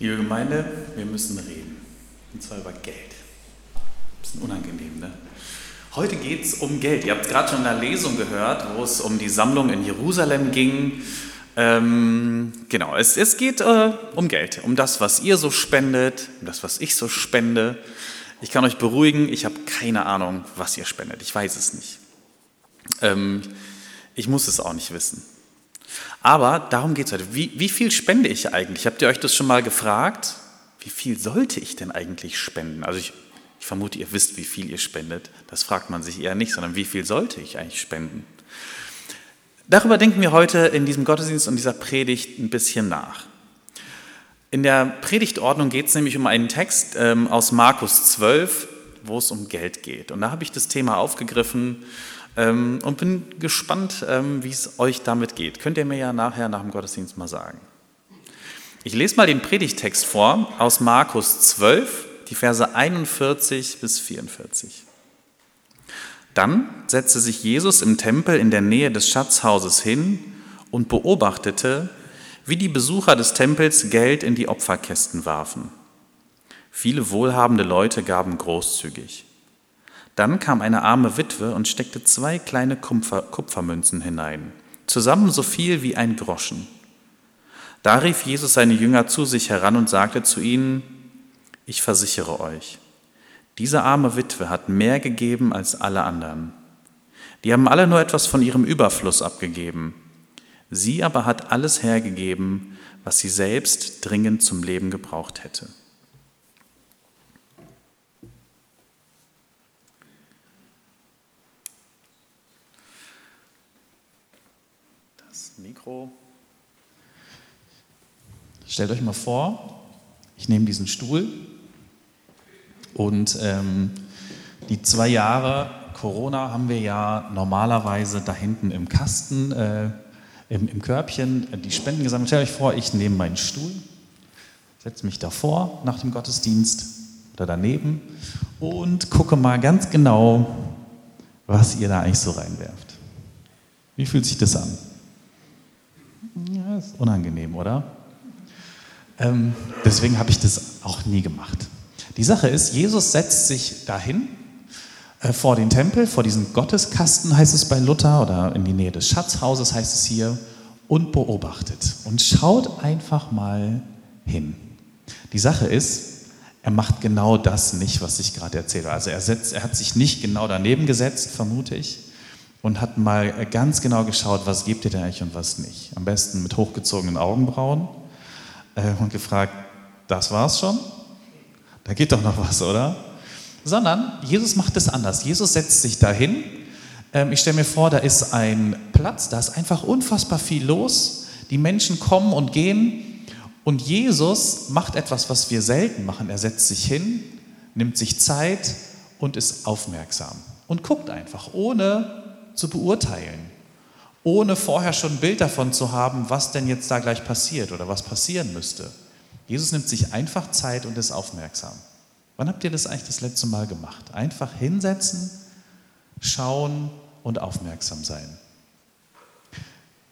Liebe Gemeinde, wir müssen reden. Und zwar über Geld. Bisschen unangenehm, ne? Heute geht es um Geld. Ihr habt gerade schon in der Lesung gehört, wo es um die Sammlung in Jerusalem ging. Ähm, genau, es, es geht äh, um Geld, um das, was ihr so spendet, um das, was ich so spende. Ich kann euch beruhigen, ich habe keine Ahnung, was ihr spendet. Ich weiß es nicht. Ähm, ich muss es auch nicht wissen. Aber darum geht es heute. Wie, wie viel spende ich eigentlich? Habt ihr euch das schon mal gefragt? Wie viel sollte ich denn eigentlich spenden? Also ich, ich vermute, ihr wisst, wie viel ihr spendet. Das fragt man sich eher nicht, sondern wie viel sollte ich eigentlich spenden? Darüber denken wir heute in diesem Gottesdienst und dieser Predigt ein bisschen nach. In der Predigtordnung geht es nämlich um einen Text ähm, aus Markus 12, wo es um Geld geht. Und da habe ich das Thema aufgegriffen und bin gespannt, ähm, wie es euch damit geht. Könnt ihr mir ja nachher nach dem Gottesdienst mal sagen. Ich lese mal den Predigtext vor aus Markus 12, die Verse 41 bis 44. Dann setzte sich Jesus im Tempel in der Nähe des Schatzhauses hin und beobachtete, wie die Besucher des Tempels Geld in die Opferkästen warfen. Viele wohlhabende Leute gaben großzügig. Dann kam eine arme Witwe und steckte zwei kleine Kupfer, Kupfermünzen hinein, zusammen so viel wie ein Groschen. Da rief Jesus seine Jünger zu sich heran und sagte zu ihnen, ich versichere euch, diese arme Witwe hat mehr gegeben als alle anderen. Die haben alle nur etwas von ihrem Überfluss abgegeben. Sie aber hat alles hergegeben, was sie selbst dringend zum Leben gebraucht hätte. Mikro. Stellt euch mal vor, ich nehme diesen Stuhl und ähm, die zwei Jahre Corona haben wir ja normalerweise da hinten im Kasten, äh, im, im, Körbchen, die Spenden gesammelt. Stellt euch vor, ich nehme meinen Stuhl, setze mich davor nach dem Gottesdienst oder daneben und gucke mal ganz genau, was ihr da eigentlich so reinwerft. Wie fühlt sich das an? Ist unangenehm, oder? Ähm, deswegen habe ich das auch nie gemacht. Die Sache ist, Jesus setzt sich dahin äh, vor den Tempel, vor diesen Gotteskasten heißt es bei Luther oder in die Nähe des Schatzhauses heißt es hier und beobachtet und schaut einfach mal hin. Die Sache ist, er macht genau das nicht, was ich gerade erzähle. Also er, setzt, er hat sich nicht genau daneben gesetzt, vermute ich, und hat mal ganz genau geschaut, was gibt ihr denn eigentlich und was nicht. Am besten mit hochgezogenen Augenbrauen äh, und gefragt, das war's schon? Da geht doch noch was, oder? Sondern Jesus macht es anders. Jesus setzt sich dahin. Ähm, ich stelle mir vor, da ist ein Platz, da ist einfach unfassbar viel los. Die Menschen kommen und gehen. Und Jesus macht etwas, was wir selten machen. Er setzt sich hin, nimmt sich Zeit und ist aufmerksam und guckt einfach, ohne zu beurteilen, ohne vorher schon ein Bild davon zu haben, was denn jetzt da gleich passiert oder was passieren müsste. Jesus nimmt sich einfach Zeit und ist aufmerksam. Wann habt ihr das eigentlich das letzte Mal gemacht? Einfach hinsetzen, schauen und aufmerksam sein.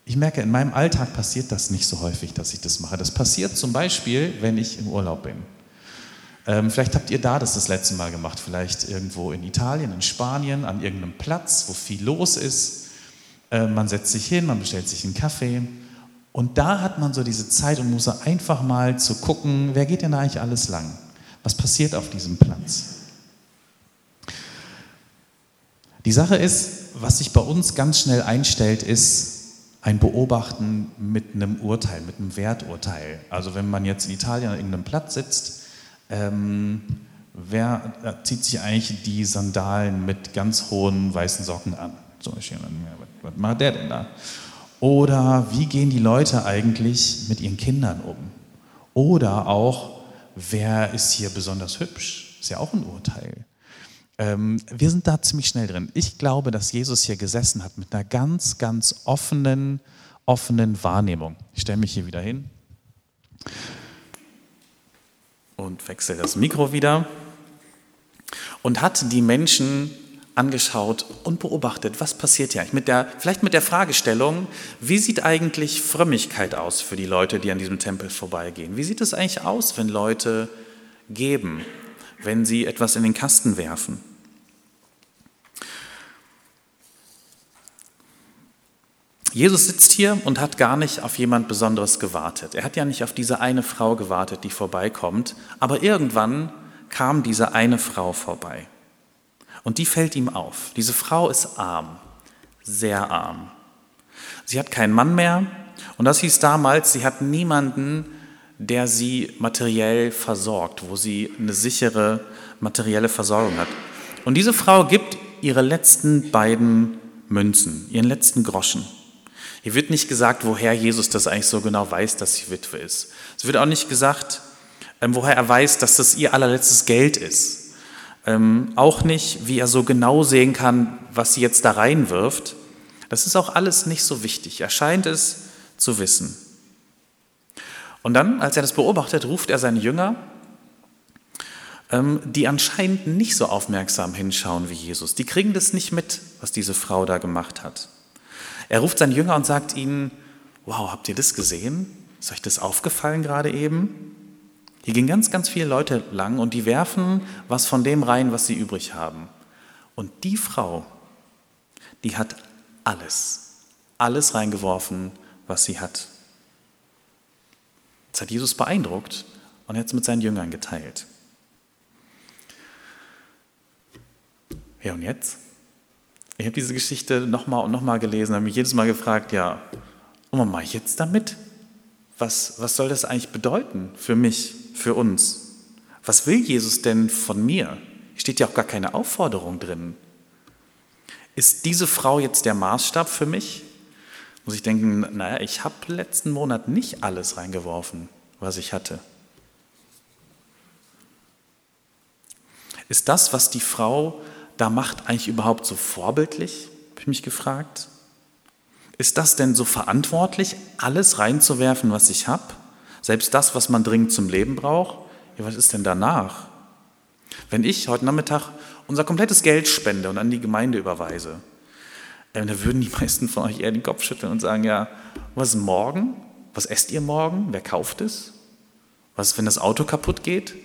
Ich merke, in meinem Alltag passiert das nicht so häufig, dass ich das mache. Das passiert zum Beispiel, wenn ich im Urlaub bin. Ähm, vielleicht habt ihr da das das letzte Mal gemacht, vielleicht irgendwo in Italien, in Spanien, an irgendeinem Platz, wo viel los ist. Äh, man setzt sich hin, man bestellt sich einen Kaffee und da hat man so diese Zeit und muss einfach mal zu gucken, wer geht denn da eigentlich alles lang? Was passiert auf diesem Platz? Die Sache ist, was sich bei uns ganz schnell einstellt, ist ein Beobachten mit einem Urteil, mit einem Werturteil. Also wenn man jetzt in Italien an irgendeinem Platz sitzt ähm, wer zieht sich eigentlich die Sandalen mit ganz hohen weißen Socken an? Zum Beispiel, was macht der denn da? Oder wie gehen die Leute eigentlich mit ihren Kindern um? Oder auch, wer ist hier besonders hübsch? Ist ja auch ein Urteil. Ähm, wir sind da ziemlich schnell drin. Ich glaube, dass Jesus hier gesessen hat mit einer ganz, ganz offenen, offenen Wahrnehmung. Ich stelle mich hier wieder hin und wechsle das Mikro wieder und hat die Menschen angeschaut und beobachtet, was passiert hier eigentlich. Mit der, vielleicht mit der Fragestellung, wie sieht eigentlich Frömmigkeit aus für die Leute, die an diesem Tempel vorbeigehen? Wie sieht es eigentlich aus, wenn Leute geben, wenn sie etwas in den Kasten werfen? Jesus sitzt hier und hat gar nicht auf jemand Besonderes gewartet. Er hat ja nicht auf diese eine Frau gewartet, die vorbeikommt, aber irgendwann kam diese eine Frau vorbei. Und die fällt ihm auf. Diese Frau ist arm, sehr arm. Sie hat keinen Mann mehr und das hieß damals, sie hat niemanden, der sie materiell versorgt, wo sie eine sichere materielle Versorgung hat. Und diese Frau gibt ihre letzten beiden Münzen, ihren letzten Groschen. Hier wird nicht gesagt, woher Jesus das eigentlich so genau weiß, dass sie Witwe ist. Es wird auch nicht gesagt, ähm, woher er weiß, dass das ihr allerletztes Geld ist. Ähm, auch nicht, wie er so genau sehen kann, was sie jetzt da reinwirft. Das ist auch alles nicht so wichtig. Er scheint es zu wissen. Und dann, als er das beobachtet, ruft er seine Jünger, ähm, die anscheinend nicht so aufmerksam hinschauen wie Jesus. Die kriegen das nicht mit, was diese Frau da gemacht hat. Er ruft seine Jünger und sagt ihnen, wow, habt ihr das gesehen? Ist euch das aufgefallen gerade eben? Hier gehen ganz, ganz viele Leute lang und die werfen was von dem rein, was sie übrig haben. Und die Frau, die hat alles, alles reingeworfen, was sie hat. Das hat Jesus beeindruckt und er hat es mit seinen Jüngern geteilt. Ja, und jetzt? Ich habe diese Geschichte nochmal und nochmal gelesen, habe mich jedes Mal gefragt, ja, und was mache ich jetzt damit? Was, was soll das eigentlich bedeuten für mich, für uns? Was will Jesus denn von mir? Steht ja auch gar keine Aufforderung drin. Ist diese Frau jetzt der Maßstab für mich? Muss ich denken, naja, ich habe letzten Monat nicht alles reingeworfen, was ich hatte. Ist das, was die Frau da macht, eigentlich überhaupt so vorbildlich? Habe ich mich gefragt. Ist das denn so verantwortlich, alles reinzuwerfen, was ich habe? Selbst das, was man dringend zum Leben braucht? Ja, was ist denn danach? Wenn ich heute Nachmittag unser komplettes Geld spende und an die Gemeinde überweise, äh, dann würden die meisten von euch eher den Kopf schütteln und sagen, ja, was ist morgen? Was esst ihr morgen? Wer kauft es? Was, wenn das Auto kaputt geht?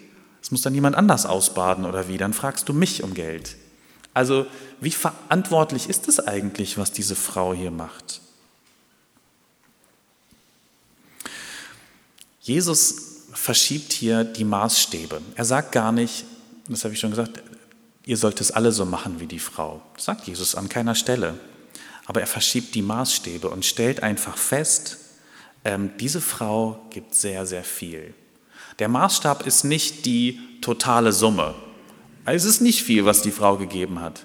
Das muss dann jemand anders ausbaden oder wie? Dann fragst du mich um Geld. Also wie verantwortlich ist es eigentlich, was diese Frau hier macht? Jesus verschiebt hier die Maßstäbe. Er sagt gar nicht, das habe ich schon gesagt, ihr sollt es alle so machen wie die Frau. Das sagt Jesus an keiner Stelle. Aber er verschiebt die Maßstäbe und stellt einfach fest, ähm, diese Frau gibt sehr, sehr viel. Der Maßstab ist nicht die totale Summe. Es ist nicht viel, was die Frau gegeben hat.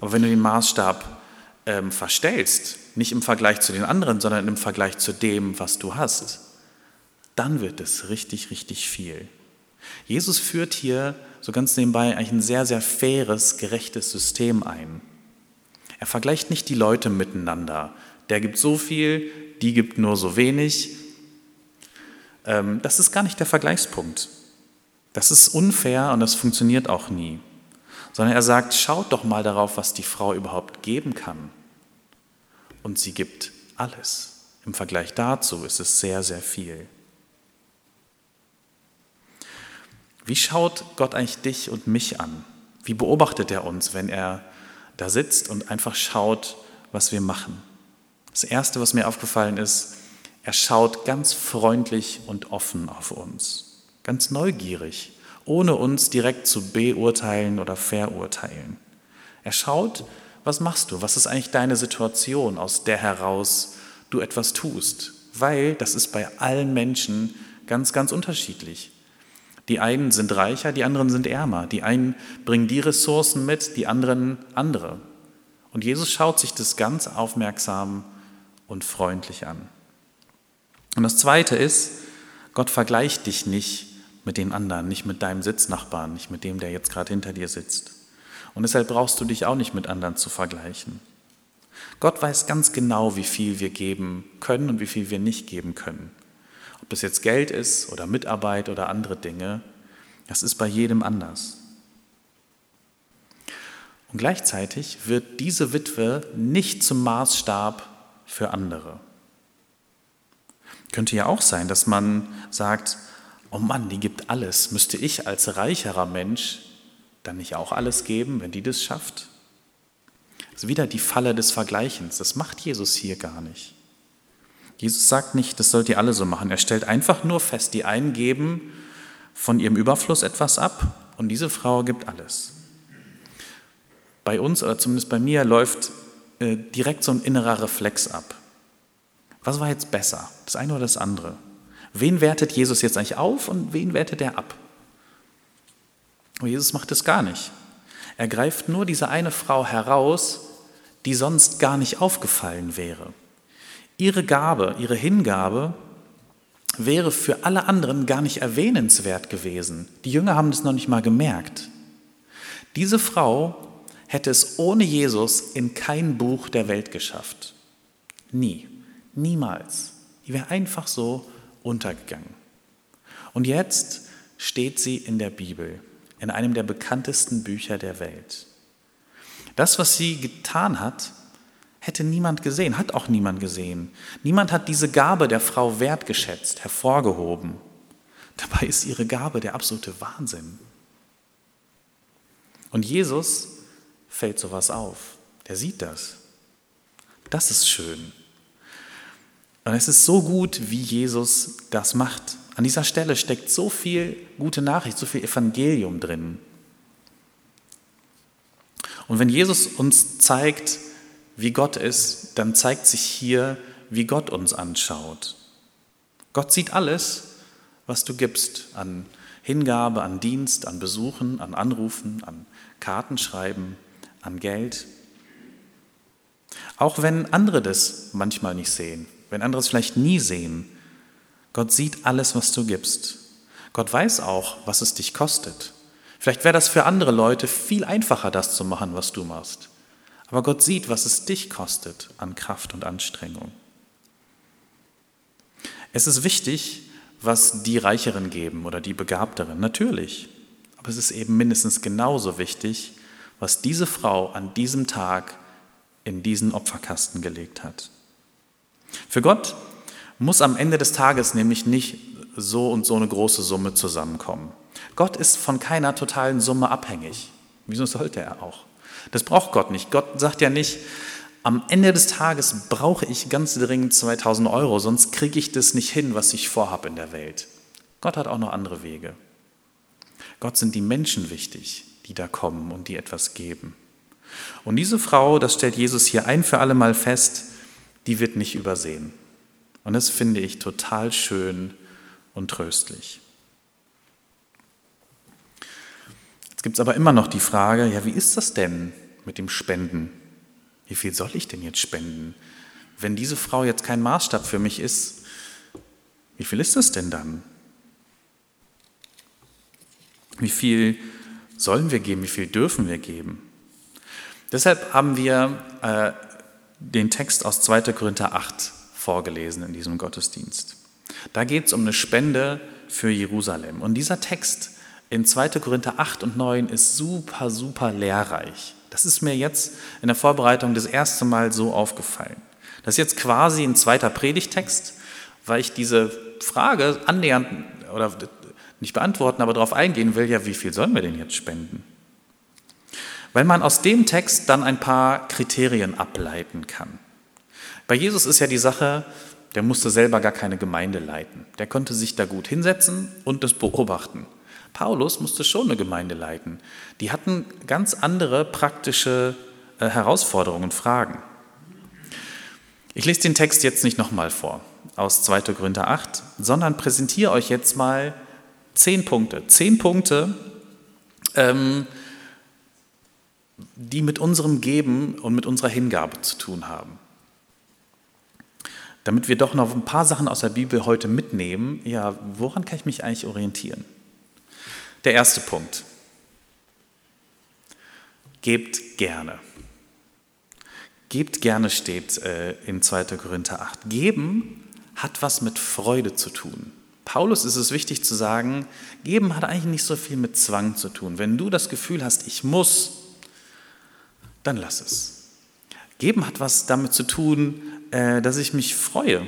Aber wenn du den Maßstab ähm, verstellst, nicht im Vergleich zu den anderen, sondern im Vergleich zu dem, was du hast, dann wird es richtig, richtig viel. Jesus führt hier so ganz nebenbei eigentlich ein sehr, sehr faires, gerechtes System ein. Er vergleicht nicht die Leute miteinander. Der gibt so viel, die gibt nur so wenig. Ähm, das ist gar nicht der Vergleichspunkt. Das ist unfair und das funktioniert auch nie. Sondern er sagt, schaut doch mal darauf, was die Frau überhaupt geben kann. Und sie gibt alles. Im Vergleich dazu ist es sehr, sehr viel. Wie schaut Gott eigentlich dich und mich an? Wie beobachtet er uns, wenn er da sitzt und einfach schaut, was wir machen? Das Erste, was mir aufgefallen ist, er schaut ganz freundlich und offen auf uns ganz neugierig, ohne uns direkt zu beurteilen oder verurteilen. Er schaut, was machst du? Was ist eigentlich deine Situation, aus der heraus du etwas tust? Weil das ist bei allen Menschen ganz, ganz unterschiedlich. Die einen sind reicher, die anderen sind ärmer. Die einen bringen die Ressourcen mit, die anderen andere. Und Jesus schaut sich das ganz aufmerksam und freundlich an. Und das Zweite ist, Gott vergleicht dich nicht mit den anderen, nicht mit deinem Sitznachbarn, nicht mit dem, der jetzt gerade hinter dir sitzt. Und deshalb brauchst du dich auch nicht mit anderen zu vergleichen. Gott weiß ganz genau, wie viel wir geben können und wie viel wir nicht geben können. Ob es jetzt Geld ist oder Mitarbeit oder andere Dinge, das ist bei jedem anders. Und gleichzeitig wird diese Witwe nicht zum Maßstab für andere. Könnte ja auch sein, dass man sagt, oh Mann, die gibt alles. Müsste ich als reicherer Mensch dann nicht auch alles geben, wenn die das schafft? Das ist wieder die Falle des Vergleichens. Das macht Jesus hier gar nicht. Jesus sagt nicht, das sollt ihr alle so machen. Er stellt einfach nur fest, die einen geben von ihrem Überfluss etwas ab und diese Frau gibt alles. Bei uns oder zumindest bei mir läuft äh, direkt so ein innerer Reflex ab. Was war jetzt besser, das eine oder das andere? Wen wertet Jesus jetzt eigentlich auf und wen wertet er ab? Aber Jesus macht es gar nicht. Er greift nur diese eine Frau heraus, die sonst gar nicht aufgefallen wäre. Ihre Gabe, ihre Hingabe wäre für alle anderen gar nicht erwähnenswert gewesen. Die Jünger haben das noch nicht mal gemerkt. Diese Frau hätte es ohne Jesus in kein Buch der Welt geschafft. Nie, niemals. Die wäre einfach so untergegangen. Und jetzt steht sie in der Bibel, in einem der bekanntesten Bücher der Welt. Das, was sie getan hat, hätte niemand gesehen, hat auch niemand gesehen. Niemand hat diese Gabe der Frau wertgeschätzt, hervorgehoben. Dabei ist ihre Gabe der absolute Wahnsinn. Und Jesus fällt sowas auf. Der sieht das. Das ist schön. Und es ist so gut, wie Jesus das macht. An dieser Stelle steckt so viel gute Nachricht, so viel Evangelium drin. Und wenn Jesus uns zeigt, wie Gott ist, dann zeigt sich hier, wie Gott uns anschaut. Gott sieht alles, was du gibst an Hingabe, an Dienst, an Besuchen, an Anrufen, an Kartenschreiben, an Geld. Auch wenn andere das manchmal nicht sehen, wenn andere es vielleicht nie sehen. Gott sieht alles, was du gibst. Gott weiß auch, was es dich kostet. Vielleicht wäre das für andere Leute viel einfacher, das zu machen, was du machst. Aber Gott sieht, was es dich kostet an Kraft und Anstrengung. Es ist wichtig, was die Reicheren geben oder die Begabteren, natürlich. Aber es ist eben mindestens genauso wichtig, was diese Frau an diesem Tag in diesen Opferkasten gelegt hat. Für Gott muss am Ende des Tages nämlich nicht so und so eine große Summe zusammenkommen. Gott ist von keiner totalen Summe abhängig. Wieso sollte er auch? Das braucht Gott nicht. Gott sagt ja nicht, am Ende des Tages brauche ich ganz dringend 2000 Euro, sonst kriege ich das nicht hin, was ich vorhabe in der Welt. Gott hat auch noch andere Wege. Gott sind die Menschen wichtig, die da kommen und die etwas geben. Und diese Frau, das stellt Jesus hier ein für alle Mal fest, die wird nicht übersehen. Und das finde ich total schön und tröstlich. Jetzt gibt es aber immer noch die Frage, ja, wie ist das denn mit dem Spenden? Wie viel soll ich denn jetzt spenden? Wenn diese Frau jetzt kein Maßstab für mich ist, wie viel ist das denn dann? Wie viel sollen wir geben? Wie viel dürfen wir geben? Deshalb haben wir äh, den Text aus 2. Korinther 8 vorgelesen in diesem Gottesdienst. Da geht es um eine Spende für Jerusalem. Und dieser Text in 2. Korinther 8 und 9 ist super, super lehrreich. Das ist mir jetzt in der Vorbereitung das erste Mal so aufgefallen. Das ist jetzt quasi ein zweiter Predigtext, weil ich diese Frage annähernd oder nicht beantworten, aber darauf eingehen will, ja, wie viel sollen wir denn jetzt spenden? Weil man aus dem Text dann ein paar Kriterien ableiten kann. Bei Jesus ist ja die Sache, der musste selber gar keine Gemeinde leiten. Der konnte sich da gut hinsetzen und das beobachten. Paulus musste schon eine Gemeinde leiten. Die hatten ganz andere praktische äh, Herausforderungen und Fragen. Ich lese den Text jetzt nicht nochmal vor aus 2. Korinther 8, sondern präsentiere euch jetzt mal zehn Punkte. Zehn Punkte, ähm, die mit unserem Geben und mit unserer Hingabe zu tun haben. Damit wir doch noch ein paar Sachen aus der Bibel heute mitnehmen, ja, woran kann ich mich eigentlich orientieren? Der erste Punkt. Gebt gerne. Gebt gerne steht äh, in 2. Korinther 8. Geben hat was mit Freude zu tun. Paulus ist es wichtig zu sagen, geben hat eigentlich nicht so viel mit Zwang zu tun. Wenn du das Gefühl hast, ich muss, dann lass es. Geben hat was damit zu tun, äh, dass ich mich freue.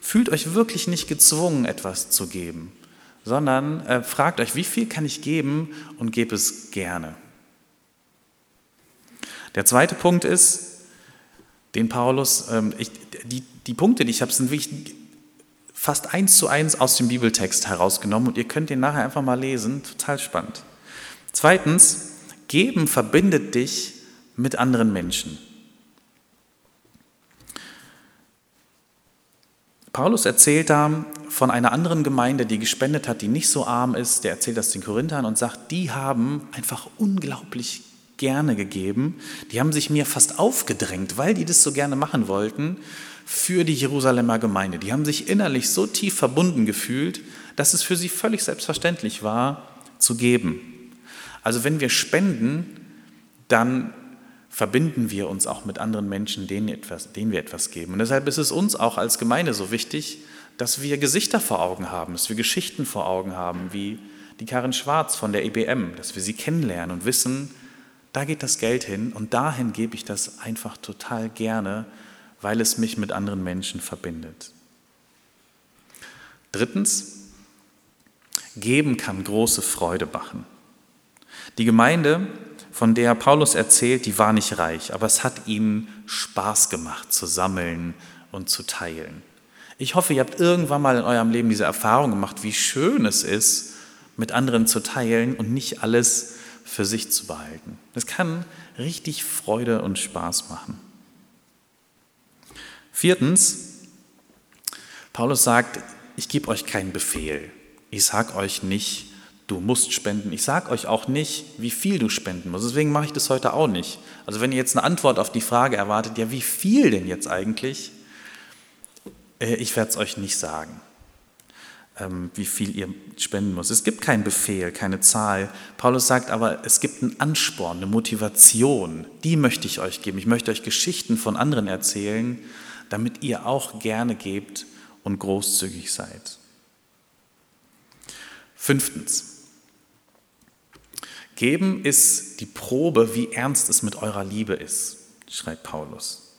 Fühlt euch wirklich nicht gezwungen, etwas zu geben, sondern äh, fragt euch, wie viel kann ich geben und gebt es gerne. Der zweite Punkt ist, den Paulus, ähm, ich, die, die Punkte, die ich habe, sind wirklich fast eins zu eins aus dem Bibeltext herausgenommen und ihr könnt den nachher einfach mal lesen, total spannend. Zweitens, geben verbindet dich mit anderen Menschen. Paulus erzählt da von einer anderen Gemeinde, die gespendet hat, die nicht so arm ist. Der erzählt das den Korinthern und sagt, die haben einfach unglaublich gerne gegeben. Die haben sich mir fast aufgedrängt, weil die das so gerne machen wollten, für die Jerusalemer Gemeinde. Die haben sich innerlich so tief verbunden gefühlt, dass es für sie völlig selbstverständlich war, zu geben. Also wenn wir spenden, dann verbinden wir uns auch mit anderen Menschen, denen, etwas, denen wir etwas geben. Und deshalb ist es uns auch als Gemeinde so wichtig, dass wir Gesichter vor Augen haben, dass wir Geschichten vor Augen haben, wie die Karin Schwarz von der EBM, dass wir sie kennenlernen und wissen, da geht das Geld hin und dahin gebe ich das einfach total gerne, weil es mich mit anderen Menschen verbindet. Drittens, geben kann große Freude machen. Die Gemeinde von der Paulus erzählt, die war nicht reich, aber es hat ihnen Spaß gemacht zu sammeln und zu teilen. Ich hoffe, ihr habt irgendwann mal in eurem Leben diese Erfahrung gemacht, wie schön es ist, mit anderen zu teilen und nicht alles für sich zu behalten. Das kann richtig Freude und Spaß machen. Viertens, Paulus sagt, ich gebe euch keinen Befehl. Ich sage euch nicht, du musst spenden. Ich sage euch auch nicht, wie viel du spenden musst. Deswegen mache ich das heute auch nicht. Also wenn ihr jetzt eine Antwort auf die Frage erwartet, ja, wie viel denn jetzt eigentlich? Äh, ich werde es euch nicht sagen, ähm, wie viel ihr spenden müsst. Es gibt keinen Befehl, keine Zahl. Paulus sagt aber, es gibt einen Ansporn, eine Motivation. Die möchte ich euch geben. Ich möchte euch Geschichten von anderen erzählen, damit ihr auch gerne gebt und großzügig seid. Fünftens, Geben ist die Probe, wie ernst es mit eurer Liebe ist, schreibt Paulus.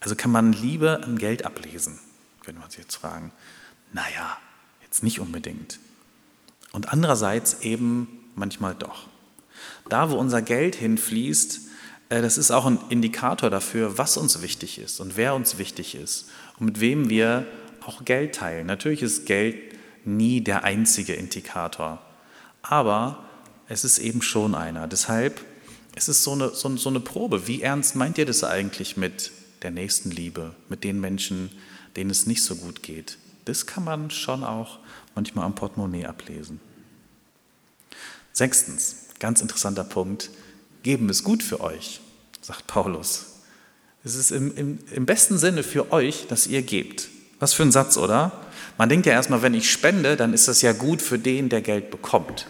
Also kann man Liebe an Geld ablesen, können wir uns jetzt fragen. Naja, jetzt nicht unbedingt. Und andererseits eben manchmal doch. Da, wo unser Geld hinfließt, äh, das ist auch ein Indikator dafür, was uns wichtig ist und wer uns wichtig ist und mit wem wir auch Geld teilen. Natürlich ist Geld nie der einzige Indikator, aber es ist eben schon einer. Deshalb es ist so eine, so, so eine Probe. Wie ernst meint ihr das eigentlich mit der Nächstenliebe, mit den Menschen, denen es nicht so gut geht? Das kann man schon auch manchmal am Portemonnaie ablesen. Sechstens, ganz interessanter Punkt, geben ist gut für euch, sagt Paulus. Es ist im, im, im besten Sinne für euch, dass ihr gebt. Was für ein Satz, oder? Man denkt ja erstmal, wenn ich spende, dann ist das ja gut für den, der Geld bekommt.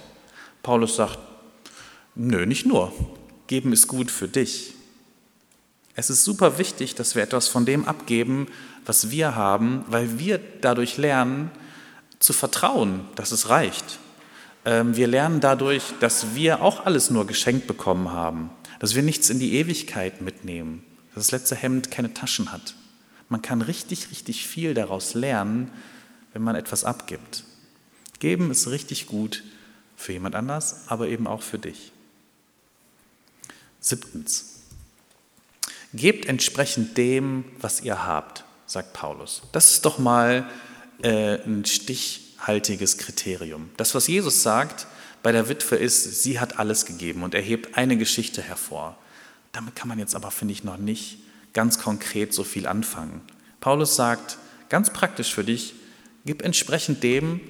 Paulus sagt, nö, nicht nur. Geben ist gut für dich. Es ist super wichtig, dass wir etwas von dem abgeben, was wir haben, weil wir dadurch lernen zu vertrauen, dass es reicht. Ähm, wir lernen dadurch, dass wir auch alles nur geschenkt bekommen haben, dass wir nichts in die Ewigkeit mitnehmen, dass das letzte Hemd keine Taschen hat. Man kann richtig, richtig viel daraus lernen, wenn man etwas abgibt. Geben ist richtig gut für jemand anders, aber eben auch für dich. Siebtens. Gebt entsprechend dem, was ihr habt, sagt Paulus. Das ist doch mal äh, ein stichhaltiges Kriterium. Das, was Jesus sagt bei der Witwe ist, sie hat alles gegeben und er hebt eine Geschichte hervor. Damit kann man jetzt aber, finde ich, noch nicht ganz konkret so viel anfangen. Paulus sagt, ganz praktisch für dich, gib entsprechend dem,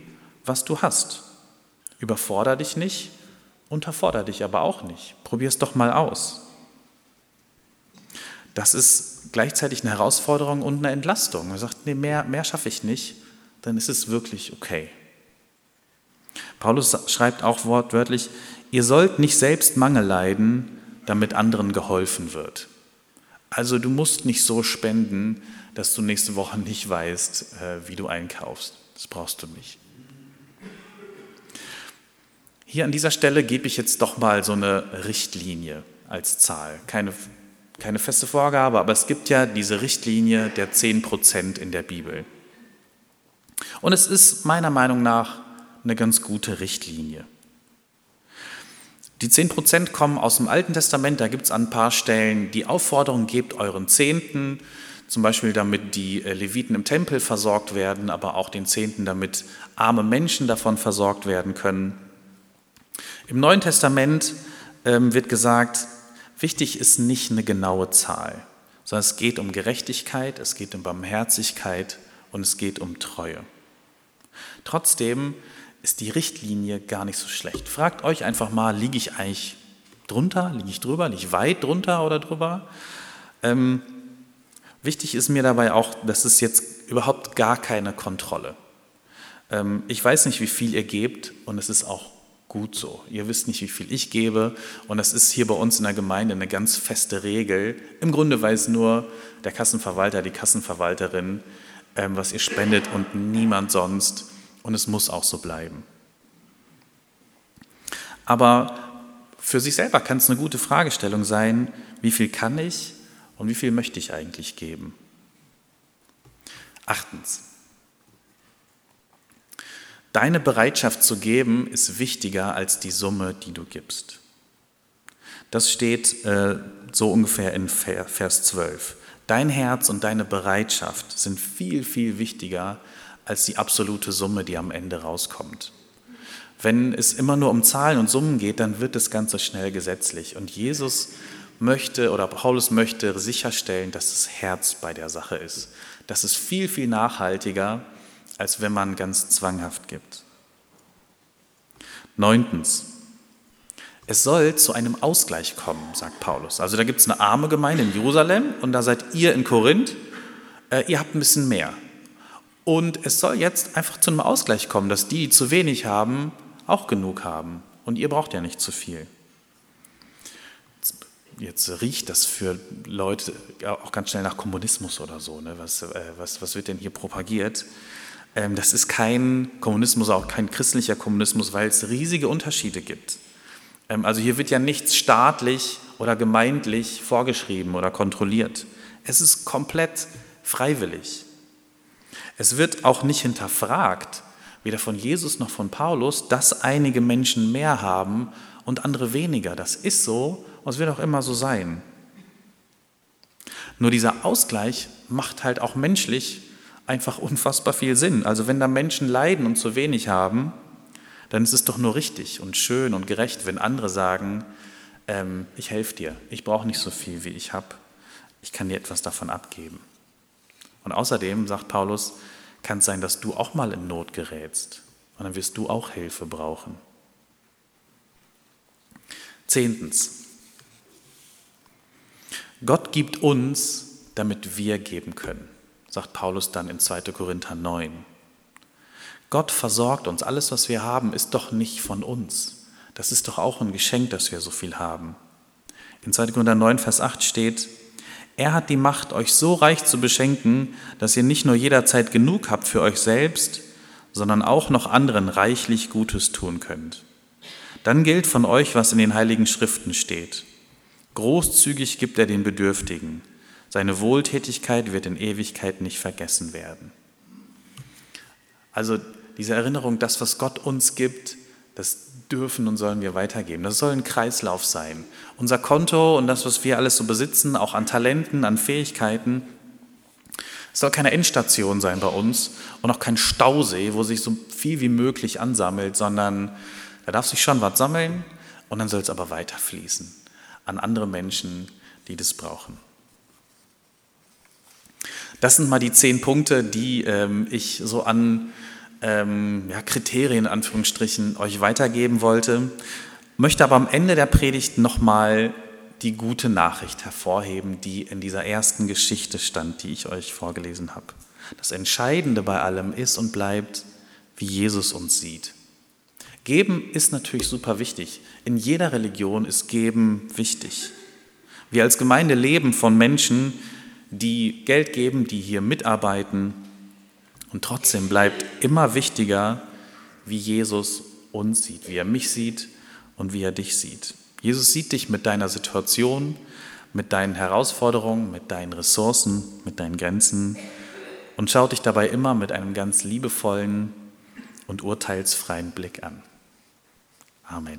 was du hast. Überforder dich nicht, unterforder dich aber auch nicht. Probier es doch mal aus. Das ist gleichzeitig eine Herausforderung und eine Entlastung. Man sagt, nee, mehr, mehr schaffe ich nicht, dann ist es wirklich okay. Paulus schreibt auch wortwörtlich, ihr sollt nicht selbst Mangel leiden, damit anderen geholfen wird. Also du musst nicht so spenden, dass du nächste Woche nicht weißt, äh, wie du einkaufst. Das brauchst du nicht. Hier an dieser Stelle gebe ich jetzt doch mal so eine Richtlinie. als Zahl. Keine, keine feste Vorgabe, aber es gibt ja diese Richtlinie der 10 Prozent in der Bibel. Und es ist meiner Meinung nach eine ganz gute Richtlinie. Die 10 Prozent kommen aus dem Alten Testament, da gibt es an ein paar Stellen die Aufforderung, gebt euren Zehnten, zum Beispiel damit die äh, Leviten im Tempel versorgt werden, aber auch den Zehnten, damit arme Menschen davon versorgt werden können. Im Neuen Testament ähm, wird gesagt, wichtig ist nicht eine genaue Zahl, sondern es geht um Gerechtigkeit, es geht um Barmherzigkeit und es geht um Treue. Trotzdem ist die Richtlinie gar nicht so schlecht. Fragt euch einfach mal, liege ich eigentlich drunter, liege ich drüber, liege ich weit drunter oder drüber? Ähm, wichtig ist mir dabei auch, das ist jetzt überhaupt gar keine Kontrolle. Ähm, ich weiß nicht, wie viel ihr gebt und es ist auch gut so. Ihr wisst nicht, wie viel ich gebe und das ist hier bei uns in der Gemeinde eine ganz feste Regel. Im Grunde weiß nur der Kassenverwalter, die Kassenverwalterin, ähm, was ihr spendet und niemand sonst und es muss auch so bleiben. Aber für sich selber kann es eine gute Fragestellung sein, wie viel kann ich und wie viel möchte ich eigentlich geben? Achtens. Deine Bereitschaft zu geben ist wichtiger als die Summe, die du gibst. Das steht äh, so ungefähr in Vers 12. Dein Herz und deine Bereitschaft sind viel, viel wichtiger als die absolute Summe, die am Ende rauskommt. Wenn es immer nur um Zahlen und Summen geht, dann wird das Ganze schnell gesetzlich. Und Jesus möchte oder Paulus möchte sicherstellen, dass das Herz bei der Sache ist. Das ist viel, viel nachhaltiger, als wenn man ganz zwanghaft gibt. Neuntens. Es soll zu einem Ausgleich kommen, sagt Paulus. Also da gibt es eine arme Gemeinde in Jerusalem und da seid ihr in Korinth. Äh, ihr habt ein bisschen mehr. Und es soll jetzt einfach zu einem Ausgleich kommen, dass die, die zu wenig haben, auch genug haben. Und ihr braucht ja nicht zu viel. Jetzt riecht das für Leute auch ganz schnell nach Kommunismus oder so. Ne? Was, äh, was, was wird denn hier propagiert? Ähm, das ist kein Kommunismus, auch kein christlicher Kommunismus, weil es riesige Unterschiede gibt. Ähm, also hier wird ja nichts staatlich oder gemeindlich vorgeschrieben oder kontrolliert. Es ist komplett freiwillig. Es wird auch nicht hinterfragt, weder von Jesus noch von Paulus, dass einige Menschen mehr haben und andere weniger. Das ist so und es wird auch immer so sein. Nur dieser Ausgleich macht halt auch menschlich einfach unfassbar viel Sinn. Also wenn da Menschen leiden und zu wenig haben, dann ist es doch nur richtig und schön und gerecht, wenn andere sagen, ähm, ich helfe dir, ich brauche nicht so viel, wie ich habe, ich kann dir etwas davon abgeben. Und außerdem, sagt Paulus, kann es sein, dass du auch mal in Not gerätst. Und dann wirst du auch Hilfe brauchen. Zehntens. Gott gibt uns, damit wir geben können, sagt Paulus dann in 2. Korinther 9. Gott versorgt uns. Alles, was wir haben, ist doch nicht von uns. Das ist doch auch ein Geschenk, dass wir so viel haben. In 2. Korinther 9, Vers 8 steht, er hat die Macht, euch so reich zu beschenken, dass ihr nicht nur jederzeit genug habt für euch selbst, sondern auch noch anderen reichlich Gutes tun könnt. Dann gilt von euch, was in den heiligen Schriften steht. Großzügig gibt er den Bedürftigen. Seine Wohltätigkeit wird in Ewigkeit nicht vergessen werden. Also diese Erinnerung, das, was Gott uns gibt, das dürfen und sollen wir weitergeben. Das soll ein Kreislauf sein. Unser Konto und das, was wir alles so besitzen, auch an Talenten, an Fähigkeiten, soll keine Endstation sein bei uns und auch kein Stausee, wo sich so viel wie möglich ansammelt, sondern da darf sich schon was sammeln und dann soll es aber weiterfließen an andere Menschen, die das brauchen. Das sind mal die zehn Punkte, die ähm, ich so an ähm, ja, Kriterien, in Anführungsstrichen, euch weitergeben wollte, möchte aber am Ende der Predigt nochmal die gute Nachricht hervorheben, die in dieser ersten Geschichte stand, die ich euch vorgelesen habe. Das Entscheidende bei allem ist und bleibt, wie Jesus uns sieht. Geben ist natürlich super wichtig. In jeder Religion ist Geben wichtig. Wir als Gemeinde leben von Menschen, die Geld geben, die hier mitarbeiten, und trotzdem bleibt immer wichtiger, wie Jesus uns sieht, wie er mich sieht und wie er dich sieht. Jesus sieht dich mit deiner Situation, mit deinen Herausforderungen, mit deinen Ressourcen, mit deinen Grenzen und schaut dich dabei immer mit einem ganz liebevollen und urteilsfreien Blick an. Amen.